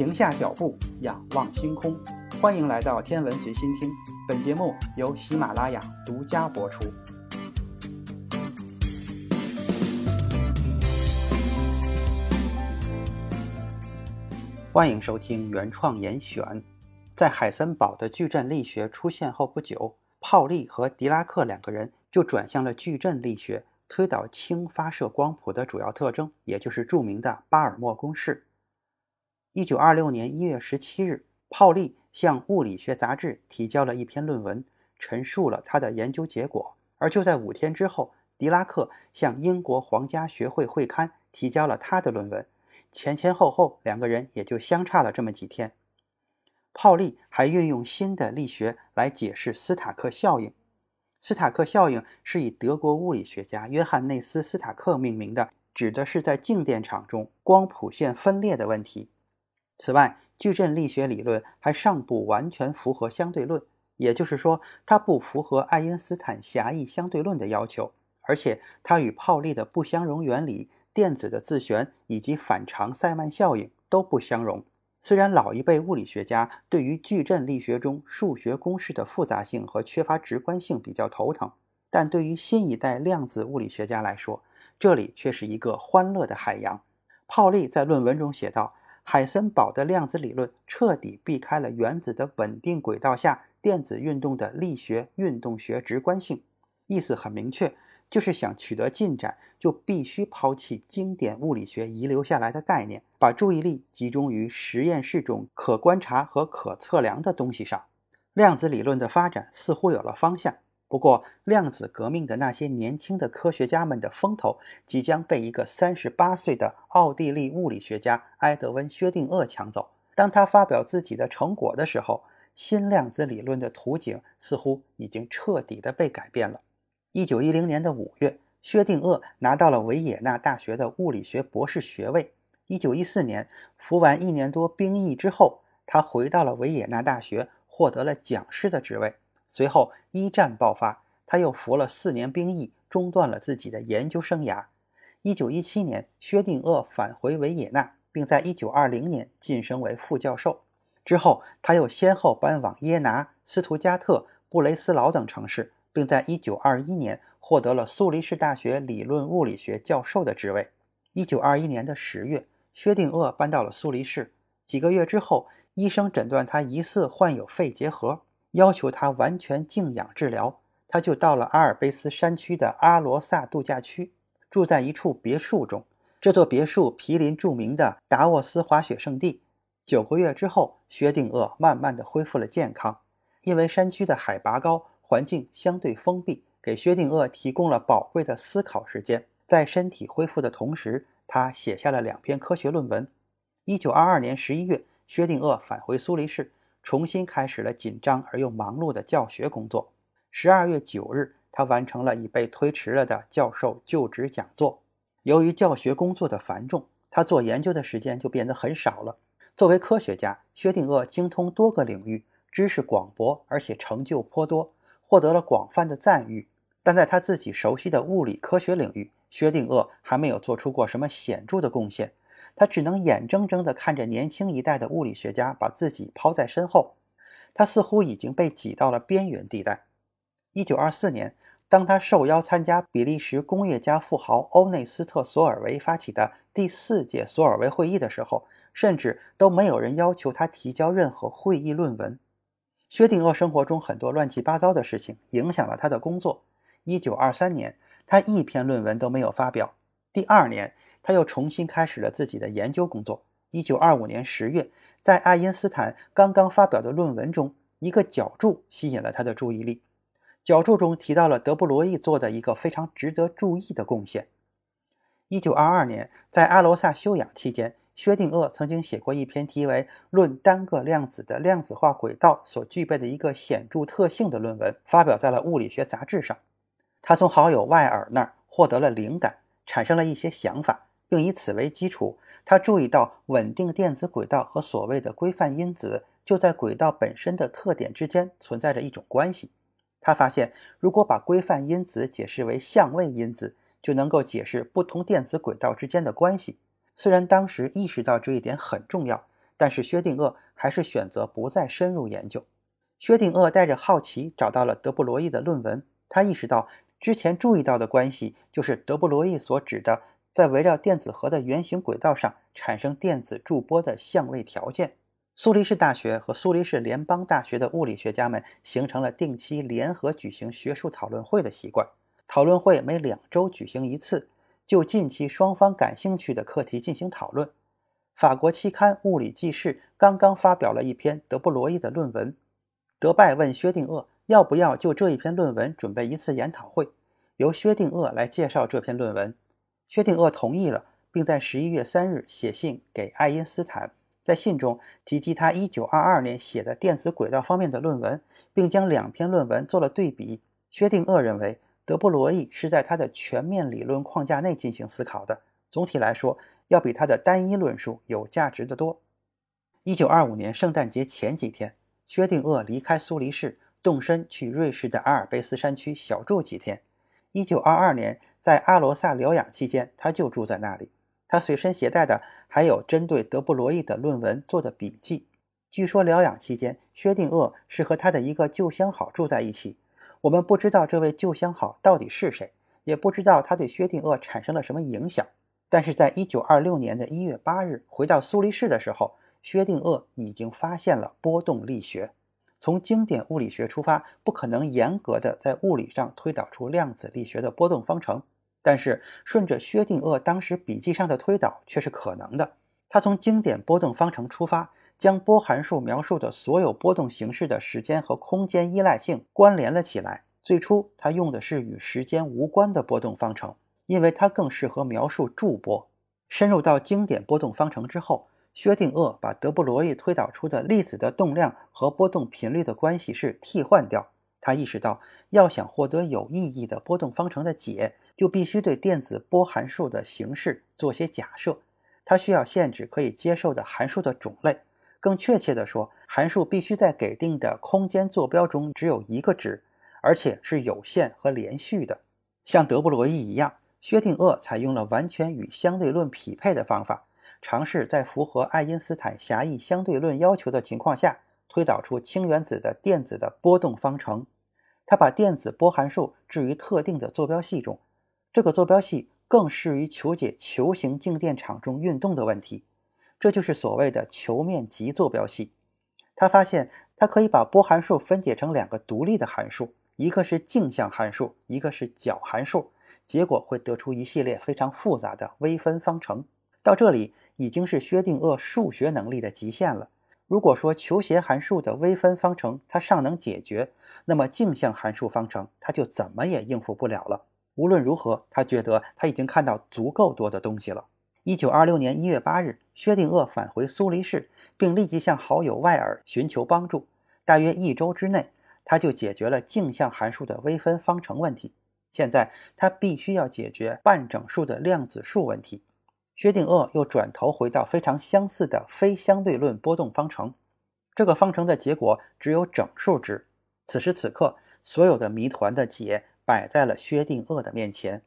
停下脚步，仰望星空。欢迎来到天文随心听，本节目由喜马拉雅独家播出。欢迎收听原创严选。在海森堡的矩阵力学出现后不久，泡利和狄拉克两个人就转向了矩阵力学推导氢发射光谱的主要特征，也就是著名的巴尔默公式。一九二六年一月十七日，泡利向《物理学杂志》提交了一篇论文，陈述了他的研究结果。而就在五天之后，狄拉克向英国皇家学会会刊提交了他的论文。前前后后，两个人也就相差了这么几天。泡利还运用新的力学来解释斯塔克效应。斯塔克效应是以德国物理学家约翰内斯·斯塔克命名的，指的是在静电场中光谱线分裂的问题。此外，矩阵力学理论还尚不完全符合相对论，也就是说，它不符合爱因斯坦狭义相对论的要求，而且它与泡利的不相容原理、电子的自旋以及反常塞曼效应都不相容。虽然老一辈物理学家对于矩阵力学中数学公式的复杂性和缺乏直观性比较头疼，但对于新一代量子物理学家来说，这里却是一个欢乐的海洋。泡利在论文中写道。海森堡的量子理论彻底避开了原子的稳定轨道下电子运动的力学运动学直观性，意思很明确，就是想取得进展，就必须抛弃经典物理学遗留下来的概念，把注意力集中于实验室中可观察和可测量的东西上。量子理论的发展似乎有了方向。不过，量子革命的那些年轻的科学家们的风头即将被一个三十八岁的奥地利物理学家埃德温·薛定谔抢走。当他发表自己的成果的时候，新量子理论的图景似乎已经彻底的被改变了。一九一零年的五月，薛定谔拿到了维也纳大学的物理学博士学位。一九一四年，服完一年多兵役之后，他回到了维也纳大学，获得了讲师的职位。随后，一战爆发，他又服了四年兵役，中断了自己的研究生涯。一九一七年，薛定谔返回维也纳，并在一九二零年晋升为副教授。之后，他又先后搬往耶拿、斯图加特、布雷斯劳等城市，并在一九二一年获得了苏黎世大学理论物理学教授的职位。一九二一年的十月，薛定谔搬到了苏黎世。几个月之后，医生诊断他疑似患有肺结核。要求他完全静养治疗，他就到了阿尔卑斯山区的阿罗萨度假区，住在一处别墅中。这座别墅毗邻著名的达沃斯滑雪胜地。九个月之后，薛定谔慢慢的恢复了健康。因为山区的海拔高，环境相对封闭，给薛定谔提供了宝贵的思考时间。在身体恢复的同时，他写下了两篇科学论文。一九二二年十一月，薛定谔返回苏黎世。重新开始了紧张而又忙碌的教学工作。十二月九日，他完成了已被推迟了的教授就职讲座。由于教学工作的繁重，他做研究的时间就变得很少了。作为科学家，薛定谔精通多个领域，知识广博，而且成就颇多，获得了广泛的赞誉。但在他自己熟悉的物理科学领域，薛定谔还没有做出过什么显著的贡献。他只能眼睁睁地看着年轻一代的物理学家把自己抛在身后，他似乎已经被挤到了边缘地带。一九二四年，当他受邀参加比利时工业家富豪欧内斯特·索尔维发起的第四届索尔维会议的时候，甚至都没有人要求他提交任何会议论文。薛定谔生活中很多乱七八糟的事情影响了他的工作。一九二三年，他一篇论文都没有发表。第二年。他又重新开始了自己的研究工作。一九二五年十月，在爱因斯坦刚刚发表的论文中，一个脚注吸引了他的注意力。脚注中提到了德布罗意做的一个非常值得注意的贡献。一九二二年，在阿罗萨休养期间，薛定谔曾经写过一篇题为《论单个量子的量子化轨道所具备的一个显著特性》的论文，发表在了《物理学杂志》上。他从好友外尔那儿获得了灵感，产生了一些想法。并以此为基础，他注意到稳定电子轨道和所谓的规范因子就在轨道本身的特点之间存在着一种关系。他发现，如果把规范因子解释为相位因子，就能够解释不同电子轨道之间的关系。虽然当时意识到这一点很重要，但是薛定谔还是选择不再深入研究。薛定谔带着好奇找到了德布罗意的论文，他意识到之前注意到的关系就是德布罗意所指的在围绕电子核的圆形轨道上产生电子驻波的相位条件。苏黎世大学和苏黎世联邦大学的物理学家们形成了定期联合举行学术讨论会的习惯。讨论会每两周举行一次，就近期双方感兴趣的课题进行讨论。法国期刊《物理纪事》刚刚发表了一篇德布罗意的论文。德拜问薛定谔要不要就这一篇论文准备一次研讨会，由薛定谔来介绍这篇论文。薛定谔同意了，并在十一月三日写信给爱因斯坦。在信中提及他1922年写的电子轨道方面的论文，并将两篇论文做了对比。薛定谔认为，德布罗意是在他的全面理论框架内进行思考的，总体来说要比他的单一论述有价值的多。1925年圣诞节前几天，薛定谔离开苏黎世，动身去瑞士的阿尔卑斯山区小住几天。1922年在阿罗萨疗养期间，他就住在那里。他随身携带的还有针对德布罗意的论文做的笔记。据说疗养期间，薛定谔是和他的一个旧相好住在一起。我们不知道这位旧相好到底是谁，也不知道他对薛定谔产生了什么影响。但是在1926年的一月八日回到苏黎世的时候，薛定谔已经发现了波动力学。从经典物理学出发，不可能严格的在物理上推导出量子力学的波动方程。但是，顺着薛定谔当时笔记上的推导却是可能的。他从经典波动方程出发，将波函数描述的所有波动形式的时间和空间依赖性关联了起来。最初，他用的是与时间无关的波动方程，因为它更适合描述驻波。深入到经典波动方程之后，薛定谔把德布罗意推导出的粒子的动量和波动频率的关系式替换掉。他意识到，要想获得有意义的波动方程的解，就必须对电子波函数的形式做些假设。它需要限制可以接受的函数的种类，更确切地说，函数必须在给定的空间坐标中只有一个值，而且是有限和连续的。像德布罗意一样，薛定谔采用了完全与相对论匹配的方法，尝试在符合爱因斯坦狭义相对论要求的情况下。推导出氢原子的电子的波动方程，他把电子波函数置于特定的坐标系中，这个坐标系更适于求解球形静电场中运动的问题，这就是所谓的球面极坐标系。他发现，他可以把波函数分解成两个独立的函数，一个是镜像函数，一个是角函数，结果会得出一系列非常复杂的微分方程。到这里，已经是薛定谔数学能力的极限了。如果说球谐函数的微分方程它尚能解决，那么镜像函数方程它就怎么也应付不了了。无论如何，他觉得他已经看到足够多的东西了。一九二六年一月八日，薛定谔返回苏黎世，并立即向好友外尔寻求帮助。大约一周之内，他就解决了镜像函数的微分方程问题。现在他必须要解决半整数的量子数问题。薛定谔又转头回到非常相似的非相对论波动方程，这个方程的结果只有整数值。此时此刻，所有的谜团的解摆在了薛定谔的面前。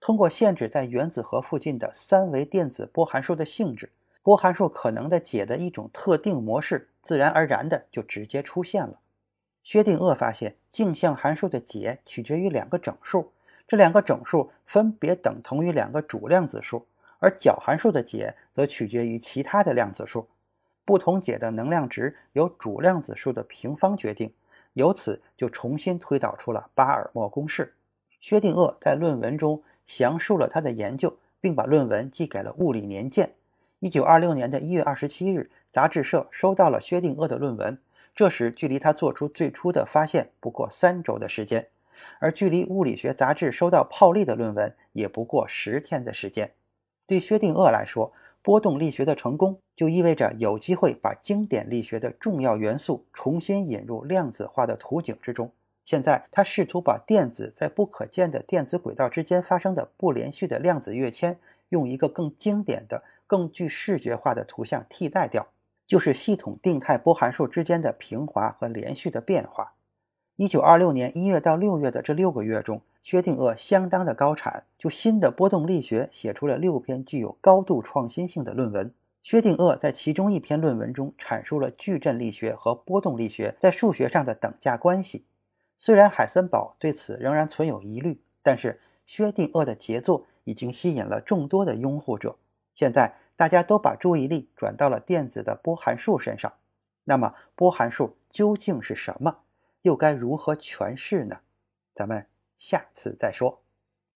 通过限制在原子核附近的三维电子波函数的性质，波函数可能的解的一种特定模式，自然而然的就直接出现了。薛定谔发现，镜像函数的解取决于两个整数，这两个整数分别等同于两个主量子数。而角函数的解则取决于其他的量子数，不同解的能量值由主量子数的平方决定，由此就重新推导出了巴尔默公式。薛定谔在论文中详述了他的研究，并把论文寄给了《物理年鉴》。一九二六年的一月二十七日，杂志社收到了薛定谔的论文，这时距离他做出最初的发现不过三周的时间，而距离物理学杂志收到泡利的论文也不过十天的时间。对薛定谔来说，波动力学的成功就意味着有机会把经典力学的重要元素重新引入量子化的图景之中。现在，他试图把电子在不可见的电子轨道之间发生的不连续的量子跃迁，用一个更经典的、更具视觉化的图像替代掉，就是系统定态波函数之间的平滑和连续的变化。一九二六年一月到六月的这六个月中。薛定谔相当的高产，就新的波动力学写出了六篇具有高度创新性的论文。薛定谔在其中一篇论文中阐述了矩阵力学和波动力学在数学上的等价关系。虽然海森堡对此仍然存有疑虑，但是薛定谔的杰作已经吸引了众多的拥护者。现在大家都把注意力转到了电子的波函数身上。那么，波函数究竟是什么？又该如何诠释呢？咱们下次再说。